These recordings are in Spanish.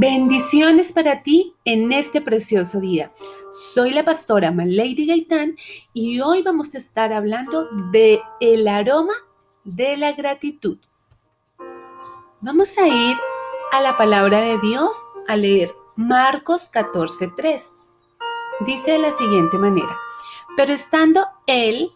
Bendiciones para ti en este precioso día. Soy la pastora Malady Gaitán y hoy vamos a estar hablando de el aroma de la gratitud. Vamos a ir a la palabra de Dios a leer Marcos 14:3. Dice de la siguiente manera: Pero estando él,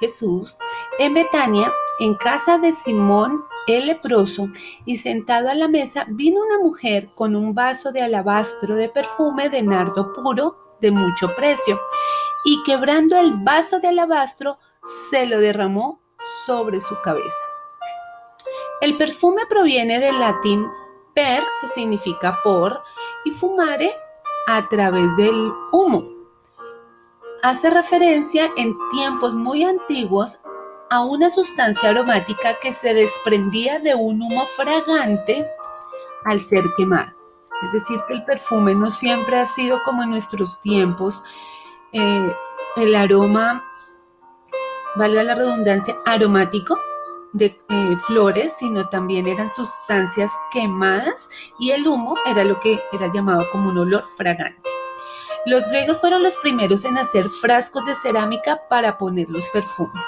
Jesús, en Betania, en casa de Simón el leproso, y sentado a la mesa vino una mujer con un vaso de alabastro de perfume de nardo puro de mucho precio, y quebrando el vaso de alabastro, se lo derramó sobre su cabeza. El perfume proviene del latín per, que significa por, y fumare a través del humo. Hace referencia en tiempos muy antiguos a una sustancia aromática que se desprendía de un humo fragante al ser quemado. Es decir, que el perfume no siempre ha sido como en nuestros tiempos, eh, el aroma, valga la redundancia, aromático de eh, flores, sino también eran sustancias quemadas y el humo era lo que era llamado como un olor fragante. Los griegos fueron los primeros en hacer frascos de cerámica para poner los perfumes.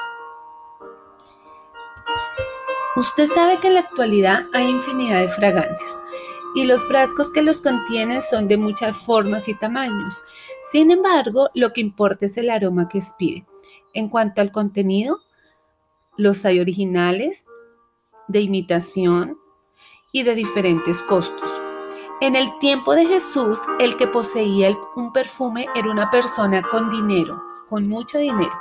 Usted sabe que en la actualidad hay infinidad de fragancias y los frascos que los contienen son de muchas formas y tamaños. Sin embargo, lo que importa es el aroma que expide. En cuanto al contenido, los hay originales, de imitación y de diferentes costos. En el tiempo de Jesús, el que poseía un perfume era una persona con dinero, con mucho dinero.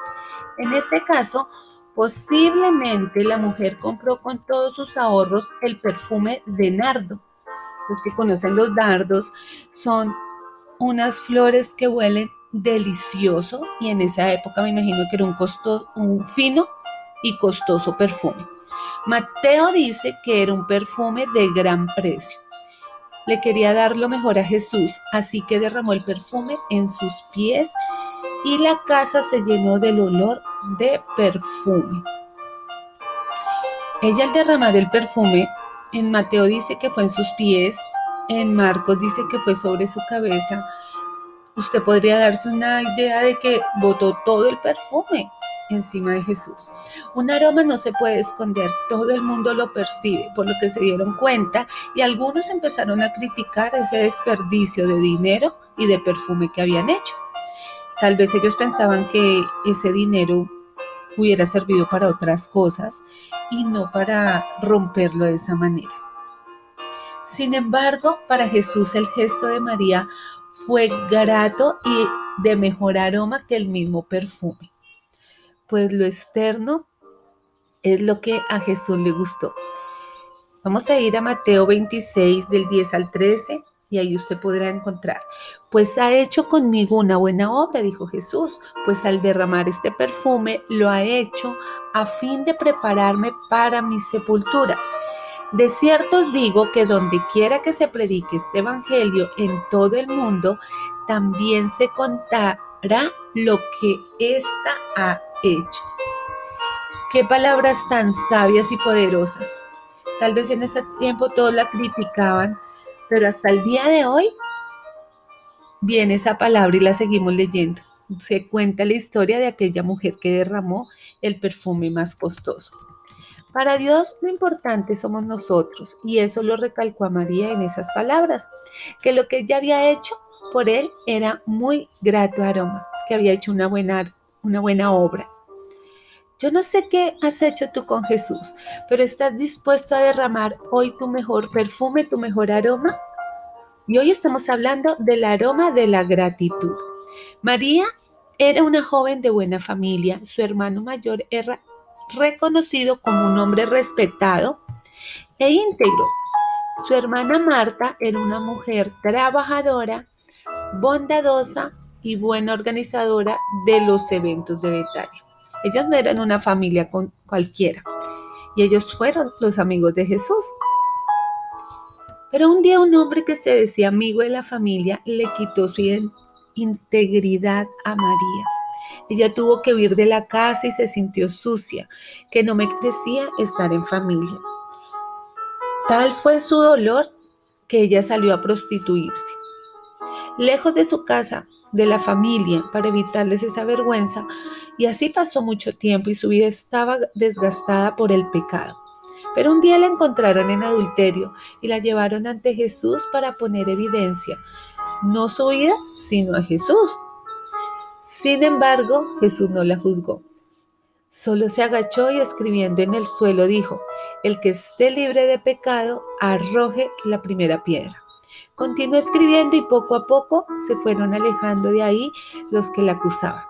En este caso, Posiblemente la mujer compró con todos sus ahorros el perfume de nardo. Los que conocen los dardos son unas flores que huelen delicioso y en esa época me imagino que era un, fino y costoso perfume. Mateo dice que era un perfume de gran precio. Le quería dar lo mejor a Jesús, así que derramó el perfume en sus pies y la casa se llenó del olor de perfume. Ella al derramar el perfume, en Mateo dice que fue en sus pies, en Marcos dice que fue sobre su cabeza. Usted podría darse una idea de que botó todo el perfume encima de Jesús. Un aroma no se puede esconder, todo el mundo lo percibe, por lo que se dieron cuenta y algunos empezaron a criticar ese desperdicio de dinero y de perfume que habían hecho. Tal vez ellos pensaban que ese dinero hubiera servido para otras cosas y no para romperlo de esa manera. Sin embargo, para Jesús el gesto de María fue grato y de mejor aroma que el mismo perfume, pues lo externo es lo que a Jesús le gustó. Vamos a ir a Mateo 26 del 10 al 13 y ahí usted podrá encontrar. Pues ha hecho conmigo una buena obra, dijo Jesús, pues al derramar este perfume lo ha hecho a fin de prepararme para mi sepultura. De cierto os digo que donde quiera que se predique este evangelio en todo el mundo, también se contará lo que ésta ha hecho. Qué palabras tan sabias y poderosas. Tal vez en ese tiempo todos la criticaban, pero hasta el día de hoy viene esa palabra y la seguimos leyendo. Se cuenta la historia de aquella mujer que derramó el perfume más costoso. Para Dios lo importante somos nosotros y eso lo recalcó a María en esas palabras, que lo que ella había hecho por él era muy grato aroma, que había hecho una buena, una buena obra. Yo no sé qué has hecho tú con Jesús, pero ¿estás dispuesto a derramar hoy tu mejor perfume, tu mejor aroma? Y hoy estamos hablando del aroma de la gratitud. María era una joven de buena familia. Su hermano mayor era reconocido como un hombre respetado e íntegro. Su hermana Marta era una mujer trabajadora, bondadosa y buena organizadora de los eventos de Betania. Ellos no eran una familia con cualquiera y ellos fueron los amigos de Jesús. Pero un día un hombre que se decía amigo de la familia le quitó su integridad a María. Ella tuvo que huir de la casa y se sintió sucia, que no me merecía estar en familia. Tal fue su dolor que ella salió a prostituirse. Lejos de su casa, de la familia, para evitarles esa vergüenza, y así pasó mucho tiempo y su vida estaba desgastada por el pecado. Pero un día la encontraron en adulterio y la llevaron ante Jesús para poner evidencia, no su vida, sino a Jesús. Sin embargo, Jesús no la juzgó. Solo se agachó y escribiendo en el suelo dijo, el que esté libre de pecado, arroje la primera piedra. Continuó escribiendo y poco a poco se fueron alejando de ahí los que la acusaban.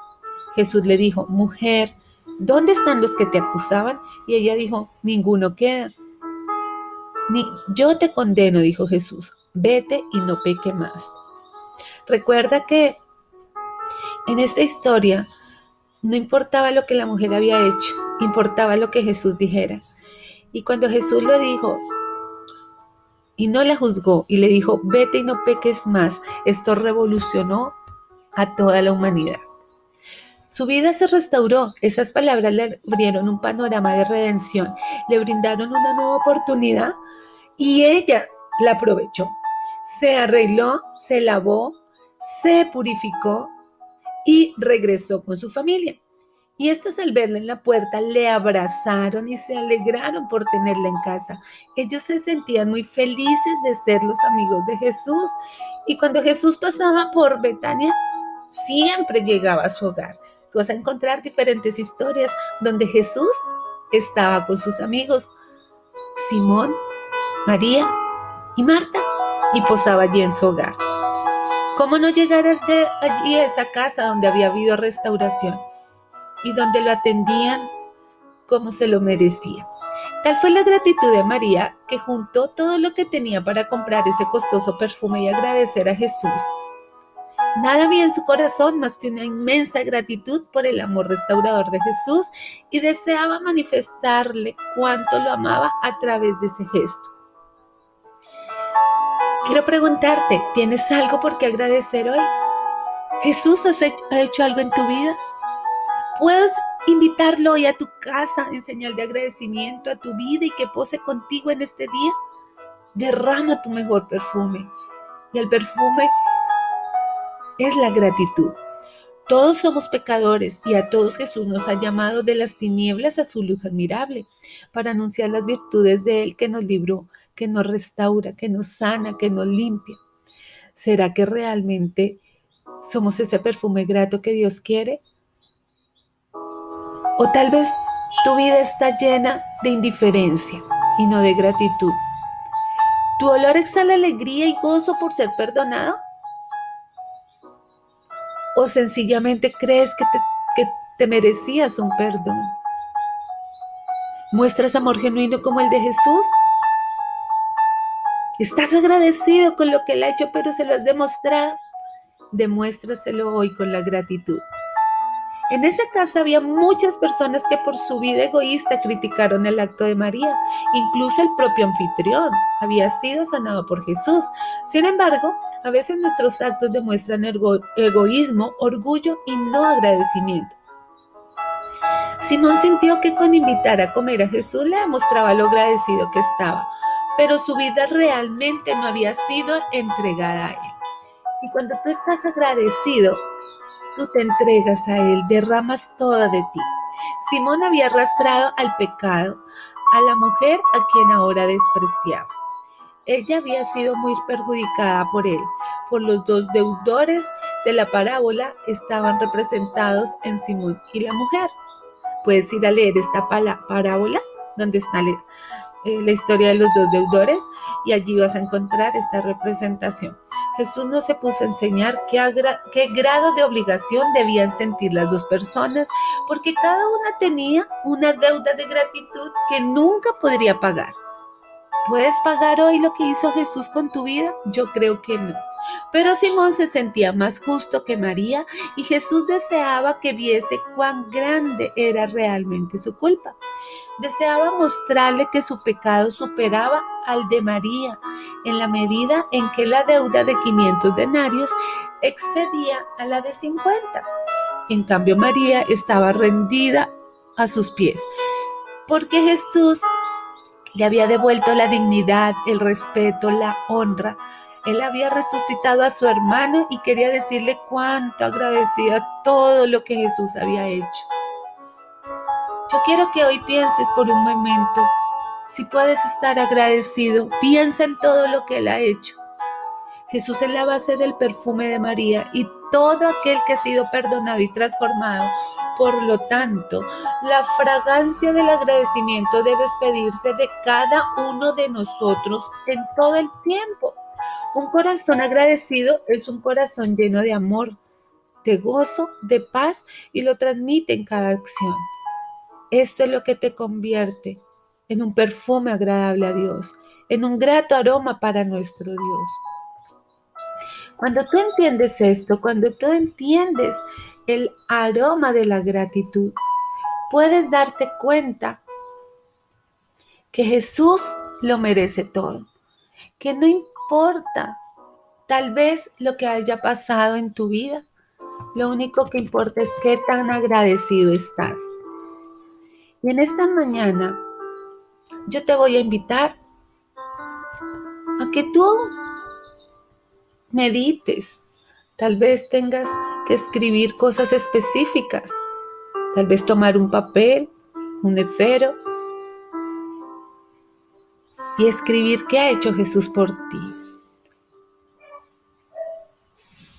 Jesús le dijo, mujer, ¿dónde están los que te acusaban? Y ella dijo, ninguno queda. Ni, yo te condeno, dijo Jesús, vete y no peque más. Recuerda que en esta historia no importaba lo que la mujer había hecho, importaba lo que Jesús dijera. Y cuando Jesús lo dijo y no la juzgó y le dijo, vete y no peques más, esto revolucionó a toda la humanidad. Su vida se restauró. Esas palabras le abrieron un panorama de redención, le brindaron una nueva oportunidad y ella la aprovechó. Se arregló, se lavó, se purificó y regresó con su familia. Y estos al verla en la puerta le abrazaron y se alegraron por tenerla en casa. Ellos se sentían muy felices de ser los amigos de Jesús. Y cuando Jesús pasaba por Betania, siempre llegaba a su hogar vas a encontrar diferentes historias donde Jesús estaba con sus amigos, Simón, María y Marta, y posaba allí en su hogar. ¿Cómo no llegaras allí a esa casa donde había habido restauración y donde lo atendían como se lo merecía? Tal fue la gratitud de María que juntó todo lo que tenía para comprar ese costoso perfume y agradecer a Jesús Nada había en su corazón más que una inmensa gratitud por el amor restaurador de Jesús y deseaba manifestarle cuánto lo amaba a través de ese gesto. Quiero preguntarte, ¿tienes algo por qué agradecer hoy? ¿Jesús ha hecho algo en tu vida? ¿Puedes invitarlo hoy a tu casa en señal de agradecimiento a tu vida y que pose contigo en este día? Derrama tu mejor perfume y el perfume es la gratitud. Todos somos pecadores y a todos Jesús nos ha llamado de las tinieblas a su luz admirable para anunciar las virtudes de Él que nos libró, que nos restaura, que nos sana, que nos limpia. ¿Será que realmente somos ese perfume grato que Dios quiere? O tal vez tu vida está llena de indiferencia y no de gratitud. ¿Tu olor exhala alegría y gozo por ser perdonado? o sencillamente crees que te, te merecías un perdón. ¿Muestras amor genuino como el de Jesús? ¿Estás agradecido con lo que Él ha hecho, pero se lo has demostrado? Demuéstraselo hoy con la gratitud. En esa casa había muchas personas que por su vida egoísta criticaron el acto de María. Incluso el propio anfitrión había sido sanado por Jesús. Sin embargo, a veces nuestros actos demuestran egoísmo, orgullo y no agradecimiento. Simón sintió que con invitar a comer a Jesús le demostraba lo agradecido que estaba, pero su vida realmente no había sido entregada a él. Y cuando tú estás agradecido, tú te entregas a Él, derramas toda de ti. Simón había arrastrado al pecado a la mujer a quien ahora despreciaba. Ella había sido muy perjudicada por él, por los dos deudores de la parábola estaban representados en Simón y la mujer. Puedes ir a leer esta parábola donde está eh, la historia de los dos deudores y allí vas a encontrar esta representación. Jesús no se puso a enseñar qué, grado de obligación debían sentir las dos personas, porque cada una tenía una deuda de gratitud que nunca podría pagar. ¿Puedes pagar hoy lo que hizo Jesús con tu vida? Yo creo que no. Pero Simón se sentía más justo que María y Jesús deseaba que viese cuán grande era realmente su culpa. Deseaba mostrarle que su pecado superaba al de María en la medida en que la deuda de 500 denarios excedía a la de 50. En cambio, María estaba rendida a sus pies, porque Jesús le había devuelto la dignidad, el respeto, la honra. Él había resucitado a su hermano y quería decirle cuánto agradecía todo lo que Jesús había hecho. Yo quiero que hoy pienses por un momento, si puedes estar agradecido, piensa en todo lo que Él ha hecho. Jesús es la base del perfume de María y todo aquel que ha sido perdonado y transformado. Por lo tanto, la fragancia del agradecimiento debe despedirse de cada uno de nosotros en todo el tiempo. Un corazón agradecido es un corazón lleno de amor, de gozo, de paz y lo transmite en cada acción. Esto es lo que te convierte en un perfume agradable a Dios, en un grato aroma para nuestro Dios. Cuando tú entiendes esto, cuando tú entiendes el aroma de la gratitud, puedes darte cuenta que Jesús lo merece todo, que no importa tal vez lo que haya pasado en tu vida, lo único que importa es qué tan agradecido estás. Y en esta mañana yo te voy a invitar a que tú medites. Tal vez tengas que escribir cosas específicas. Tal vez tomar un papel, un esfero y escribir qué ha hecho Jesús por ti.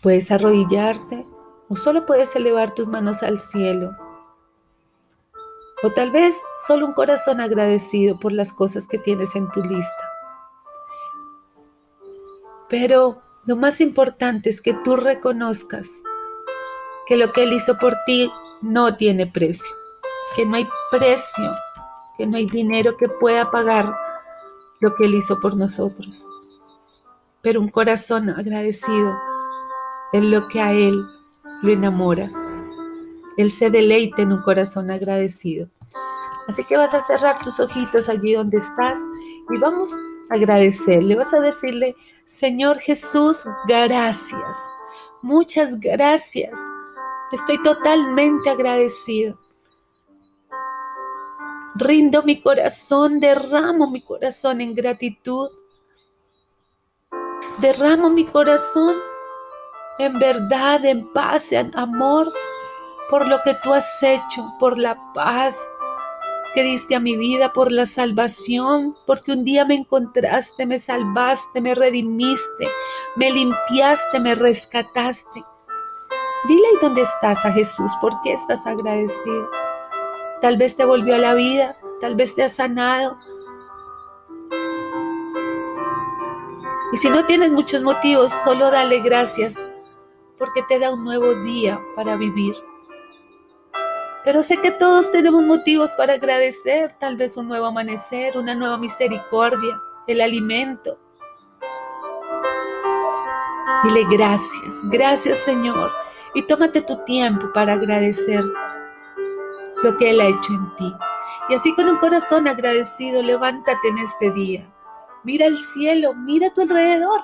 Puedes arrodillarte o solo puedes elevar tus manos al cielo. O tal vez solo un corazón agradecido por las cosas que tienes en tu lista. Pero lo más importante es que tú reconozcas que lo que Él hizo por ti no tiene precio, que no hay precio, que no hay dinero que pueda pagar lo que Él hizo por nosotros. Pero un corazón agradecido es lo que a Él lo enamora. Él se deleita en un corazón agradecido. Así que vas a cerrar tus ojitos allí donde estás y vamos agradecerle, vas a decirle, Señor Jesús, gracias, muchas gracias, estoy totalmente agradecido. Rindo mi corazón, derramo mi corazón en gratitud. Derramo mi corazón en verdad, en paz, en amor, por lo que tú has hecho, por la paz, que diste a mi vida, por la salvación, porque un día me encontraste, me salvaste, me redimiste, me limpiaste, me rescataste. Dile ahí dónde estás a Jesús, ¿por qué estás agradecido? Tal vez te volvió a la vida, tal vez te ha sanado. Y si no tienes muchos motivos, solo dale gracias porque te da un nuevo día para vivir. Pero sé que todos tenemos motivos para agradecer, tal vez un nuevo amanecer, una nueva misericordia, el alimento. Dile gracias, gracias Señor. Y tómate tu tiempo para agradecer lo que Él ha hecho en ti. Y así con un corazón agradecido, levántate en este día. Mira el cielo, mira a tu alrededor.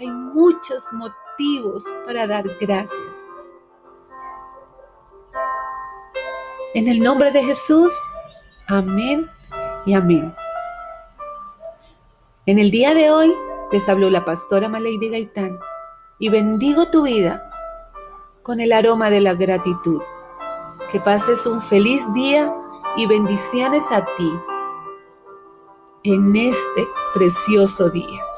Hay muchos motivos para dar gracias. En el nombre de Jesús, amén y amén. En el día de hoy les habló la pastora Malady Gaitán y bendigo tu vida con el aroma de la gratitud. Que pases un feliz día y bendiciones a ti en este precioso día.